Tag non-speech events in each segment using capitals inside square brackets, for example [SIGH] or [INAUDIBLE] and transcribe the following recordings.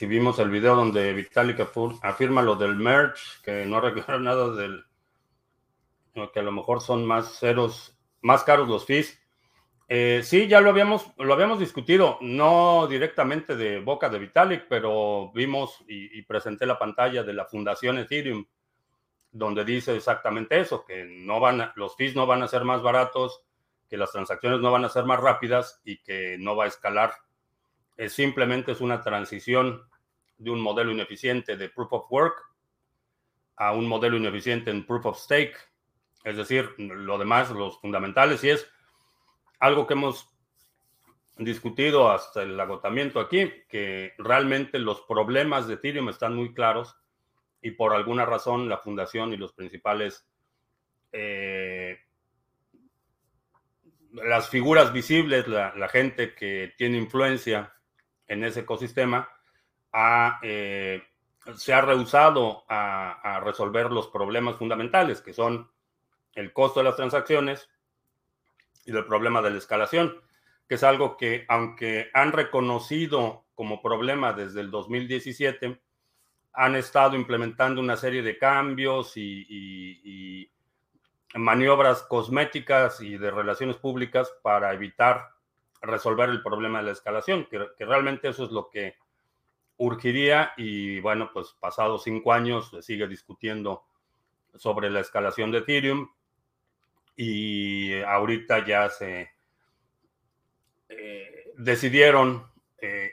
Si vimos el video donde Vitalik afirma lo del merge, que no [LAUGHS] recuerda nada del, que a lo mejor son más ceros, más caros los fees. Eh, sí, ya lo habíamos, lo habíamos discutido, no directamente de boca de Vitalik, pero vimos y, presenté la pantalla de la Fundación Ethereum, donde dice exactamente eso, que no van los fees no van a ser más baratos, que las transacciones no van a ser más rápidas y que no va a escalar. Es simplemente es una transición de un modelo ineficiente de proof of work a un modelo ineficiente en proof of stake. Es decir, lo demás, los fundamentales, y es algo que hemos discutido hasta el agotamiento aquí, que realmente los problemas de Ethereum están muy claros y por alguna razón la fundación y los principales, eh, las figuras visibles, la, gente que tiene influencia en ese ecosistema, eh, se ha rehusado a resolver los problemas fundamentales, que son el costo de las transacciones, y del problema de la escalación, que es algo que, aunque han reconocido como problema desde el 2017, han estado implementando una serie de cambios y, maniobras cosméticas y de relaciones públicas para evitar resolver el problema de la escalación, que, realmente eso es lo que urgiría y bueno, pues pasados cinco años se sigue discutiendo sobre la escalación de Ethereum y ahorita ya se eh, decidieron eh,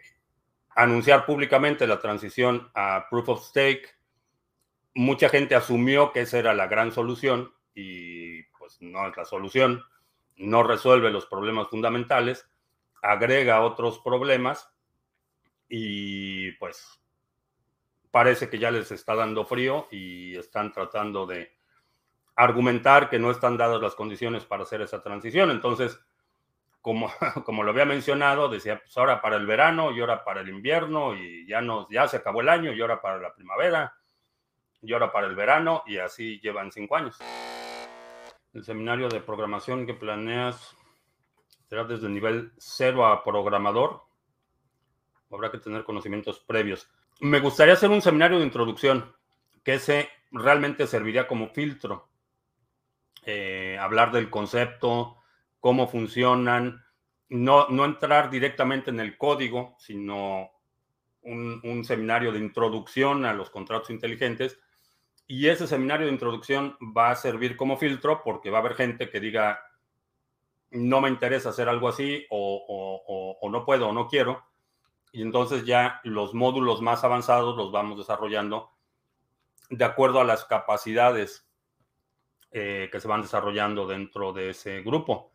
anunciar públicamente la transición a Proof of Stake. Mucha gente asumió que esa era la gran solución y pues no es la solución. No resuelve los problemas fundamentales, agrega otros problemas y pues parece que ya les está dando frío y están tratando de argumentar que no están dadas las condiciones para hacer esa transición. Entonces, como, [LAUGHS] como lo había mencionado, decía, pues ahora para el verano y ahora para el invierno y ya, nos, ya se acabó el año y ahora para la primavera y ahora para el verano y así llevan cinco años. El seminario de programación que planeas será desde el nivel cero a programador. Habrá que tener conocimientos previos. Me gustaría hacer un seminario de introducción que ese realmente serviría como filtro eh, hablar del concepto, cómo funcionan, no, no entrar directamente en el código, sino un, seminario de introducción a los contratos inteligentes. Y ese seminario de introducción va a servir como filtro porque va a haber gente que diga, no me interesa hacer algo así o, o, no puedo o no quiero. Y entonces ya los módulos más avanzados los vamos desarrollando de acuerdo a las capacidades eh, que se van desarrollando dentro de ese grupo.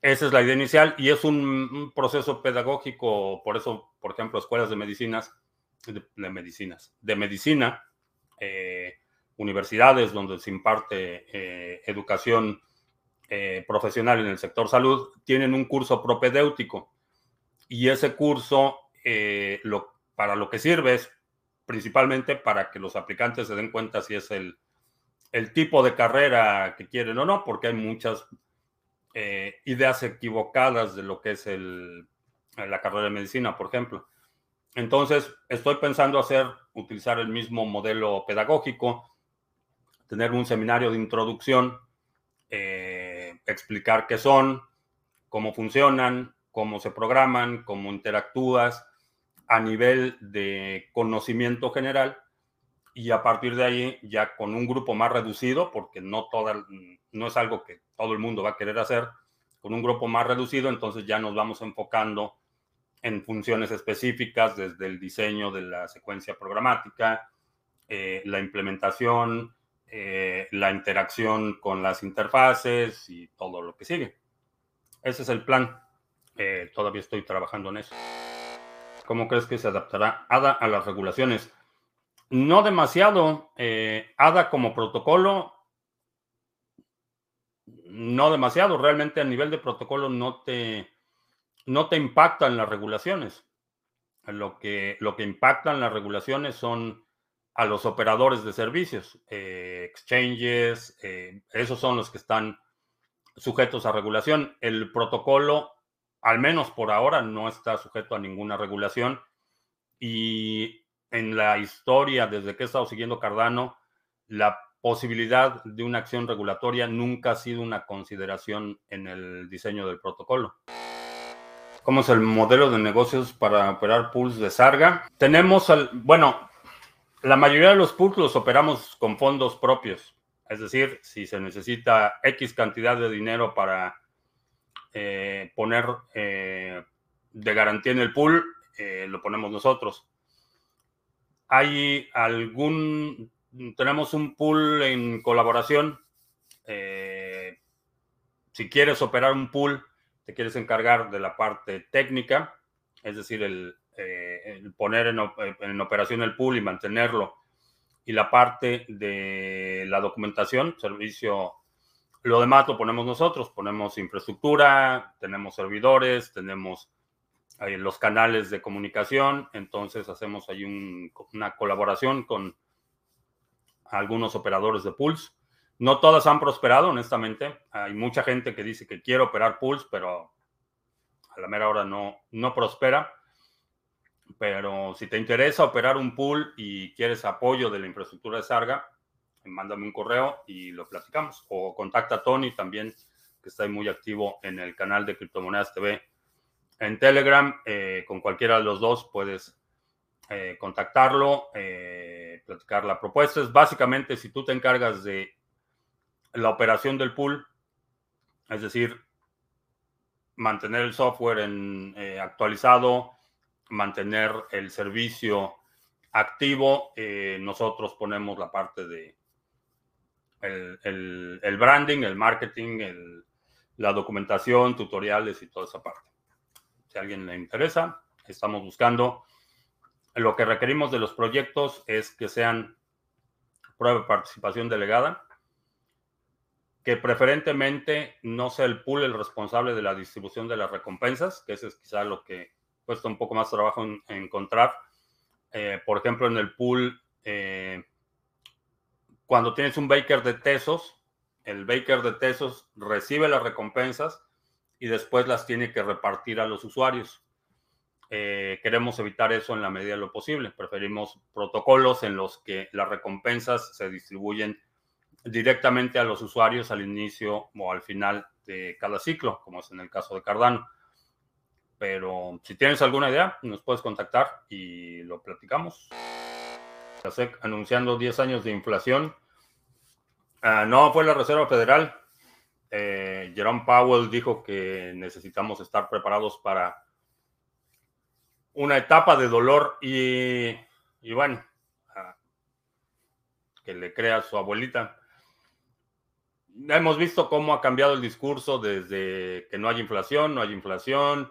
Esa es la idea inicial y es un, proceso pedagógico, por eso, por ejemplo, escuelas de medicinas, de, medicinas, de medicina, eh, universidades donde se imparte eh, educación profesional en el sector salud, tienen un curso propedéutico y ese curso lo, para lo que sirve es principalmente para que los aplicantes se den cuenta si es el el tipo de carrera que quieren o no, porque hay muchas eh, ideas equivocadas de lo que es el, la carrera de medicina, por ejemplo. Entonces, estoy pensando hacer, utilizar el mismo modelo pedagógico, tener un seminario de introducción, eh, explicar qué son, cómo funcionan, cómo se programan, cómo interactúas a nivel de conocimiento general y a partir de ahí ya con un grupo más reducido, porque no, toda, no es algo que todo el mundo va a querer hacer, con un grupo más reducido, entonces ya nos vamos enfocando en funciones específicas, desde el diseño de la secuencia programática, eh, la implementación, eh, la interacción con las interfaces y todo lo que sigue. Ese es el plan. Eh, todavía estoy trabajando en eso. ¿Cómo crees que se adaptará ADA a las regulaciones? No demasiado. Eh, ADA como protocolo, no demasiado. Realmente a nivel de protocolo no te, no te impactan las regulaciones. Lo que, lo que impactan las regulaciones son a los operadores de servicios, eh, exchanges, esos son los que están sujetos a regulación. El protocolo, al menos por ahora, no está sujeto a ninguna regulación Y en la historia, desde que he estado siguiendo Cardano, la posibilidad de una acción regulatoria nunca ha sido una consideración en el diseño del protocolo. ¿Cómo es el modelo de negocios para operar pools de Sarga? Tenemos, al, bueno, la mayoría de los pools los operamos con fondos propios. Es decir, si se necesita X cantidad de dinero para eh, poner eh, de garantía en el pool, eh, lo ponemos nosotros. Hay algún, tenemos un pool en colaboración. si quieres operar un pool, te quieres encargar de la parte técnica, es decir, el, poner en, en, operación el pool y mantenerlo, y la parte de la documentación, servicio lo demás lo ponemos nosotros, ponemos infraestructura, tenemos servidores, tenemos los canales de comunicación, entonces hacemos ahí una colaboración con algunos operadores de Pulse. No todas han prosperado, honestamente. Hay mucha gente que dice que quiere operar Pulse, pero a la mera hora no, no prospera. Pero si te interesa operar un pool y quieres apoyo de la infraestructura de Sarga, mándame un correo y lo platicamos. O contacta a Tony también, que está muy activo en el canal de Criptomonedas TV. En Telegram, eh, con cualquiera de los dos puedes eh, contactarlo, eh, platicar la propuesta. Es básicamente si tú te encargas de la operación del pool, es decir, mantener el software en, actualizado, mantener el servicio activo, nosotros ponemos la parte de el, branding, el marketing, la documentación, tutoriales y toda esa parte. Si a alguien le interesa, estamos buscando. Lo que requerimos de los proyectos es que sean prueba de participación delegada, que preferentemente no sea el pool el responsable de la distribución de las recompensas, que eso es quizá lo que cuesta un poco más trabajo en, encontrar. Eh, por ejemplo, en el pool eh, cuando tienes un baker de Tesos, el baker de Tesos recibe las recompensas y después las tiene que repartir a los usuarios. Eh, queremos evitar eso en la medida de lo posible. Preferimos protocolos en los que las recompensas se distribuyen directamente a los usuarios al inicio o al final de cada ciclo, como es en el caso de Cardano. Pero si tienes alguna idea, nos puedes contactar y lo platicamos. Anunciando 10 años de inflación. Ah, no, fue la Reserva Federal. Eh, Jerome Powell dijo que necesitamos estar preparados para una etapa de dolor y, bueno, ah, que le crea a su abuelita. Hemos visto cómo ha cambiado el discurso desde que no hay inflación, no hay inflación,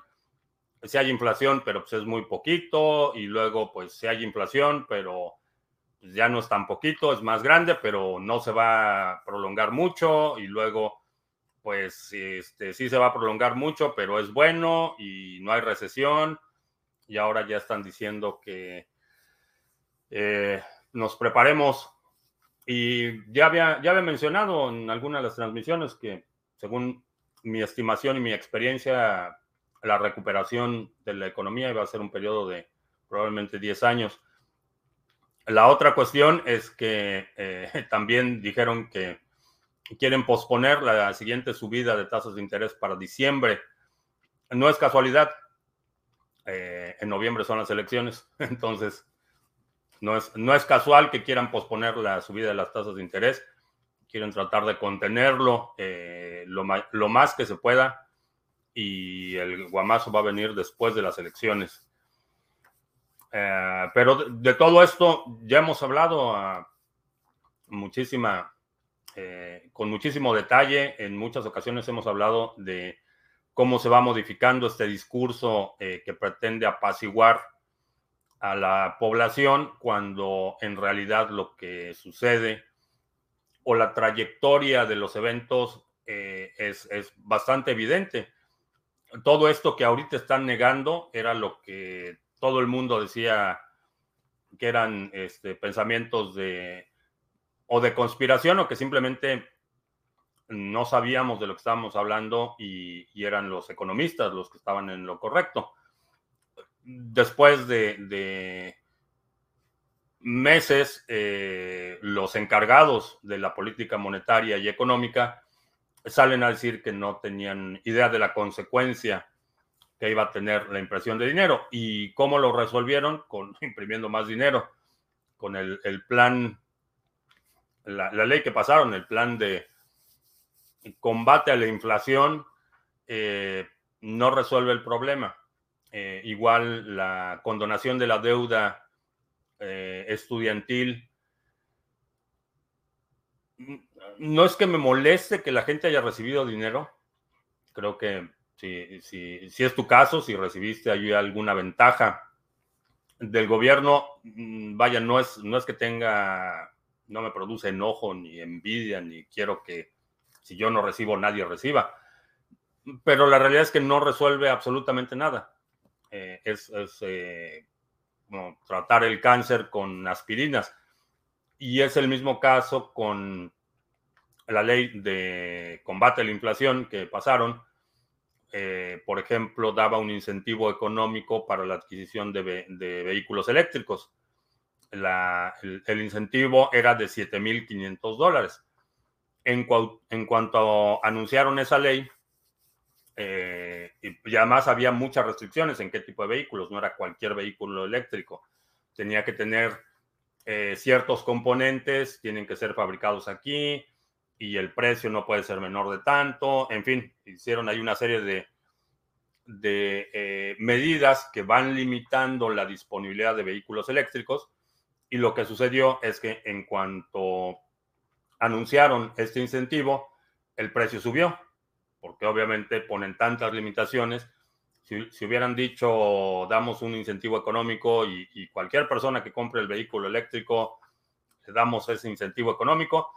si hay inflación, pero pues es muy poquito, y luego pues si hay inflación, pero pues, ya no es tan poquito, es más grande, pero no se va a prolongar mucho y luego, pues este, sí se va a prolongar mucho, pero es bueno y no hay recesión y ahora ya están diciendo que eh, nos preparemos y ya había, ya había mencionado en alguna de las transmisiones que según mi estimación y mi experiencia, la recuperación de la economía iba a ser un periodo de probablemente 10 años. La otra cuestión es que eh, [LAUGHS] también dijeron que quieren posponer la siguiente subida de tasas de interés para diciembre. No es casualidad. Eh, en noviembre son las elecciones, [LAUGHS] entonces no es, no es casual que quieran posponer la subida de las tasas de interés. Quieren tratar de contenerlo eh, lo, lo más que se pueda y el guamazo va a venir después de las elecciones. Eh, pero de, todo esto ya hemos hablado muchísima, eh, con muchísimo detalle. En muchas ocasiones hemos hablado de cómo se va modificando este discurso eh, que pretende apaciguar a la población cuando en realidad lo que sucede o la trayectoria de los eventos es, es bastante evidente. Todo esto que ahorita están negando era lo que todo el mundo decía que eran este, pensamientos de o de conspiración o que simplemente no sabíamos de lo que estábamos hablando y, eran los economistas los que estaban en lo correcto. después de, meses, eh, los encargados de la política monetaria y económica salen a decir que no tenían idea de la consecuencia que iba a tener la impresión de dinero. ¿Y cómo lo resolvieron? Con [LAUGHS] imprimiendo más dinero, con el, plan, la, ley que pasaron, el plan de combate a la inflación, eh, no resuelve el problema. Eh, igual la condonación de la deuda eh, estudiantil. No es que me moleste que la gente haya recibido dinero. Creo que si, si es tu caso, si recibiste allí alguna ventaja del gobierno, mm, vaya, no es, no es que tenga, no me produce enojo ni envidia, ni quiero que si yo no recibo, nadie reciba. Pero la realidad es que no resuelve absolutamente nada. Eh, es, eh, como tratar el cáncer con aspirinas. Y es el mismo caso con la ley de combate a la inflación que pasaron. Eh, por ejemplo, daba un incentivo económico para la adquisición de, vehículos eléctricos. el, el, incentivo era de 7.500 dólares. En, en cuanto anunciaron esa ley, eh, y, además había muchas restricciones en qué tipo de vehículos, no era cualquier vehículo eléctrico. Tenía que tener eh, ciertos componentes, tienen que ser fabricados aquí y el precio no puede ser menor de tanto. En fin, hicieron ahí una serie de, de eh, medidas que van limitando la disponibilidad de vehículos eléctricos. Y lo que sucedió es que en cuanto anunciaron este incentivo, el precio subió porque obviamente ponen tantas limitaciones. Si, hubieran dicho, damos un incentivo económico y, cualquier persona que compre el vehículo eléctrico, le damos ese incentivo económico,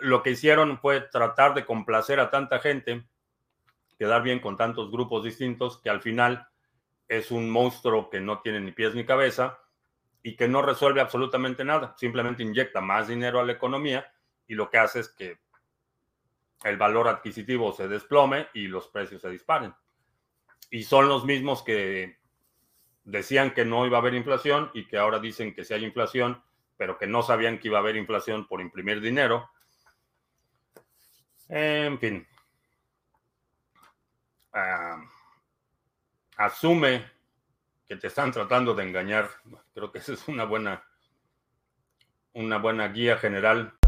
lo que hicieron fue tratar de complacer a tanta gente, quedar bien con tantos grupos distintos, que al final es un monstruo que no tiene ni pies ni cabeza y que no resuelve absolutamente nada, simplemente inyecta más dinero a la economía y lo que hace es que el valor adquisitivo se desplome y los precios se disparen. Y son los mismos que decían que no iba a haber inflación y que ahora dicen que sí hay inflación, pero que no sabían que iba a haber inflación por imprimir dinero. En fin. Ah, asume que te están tratando de engañar. Creo que esa es una buena, una buena guía general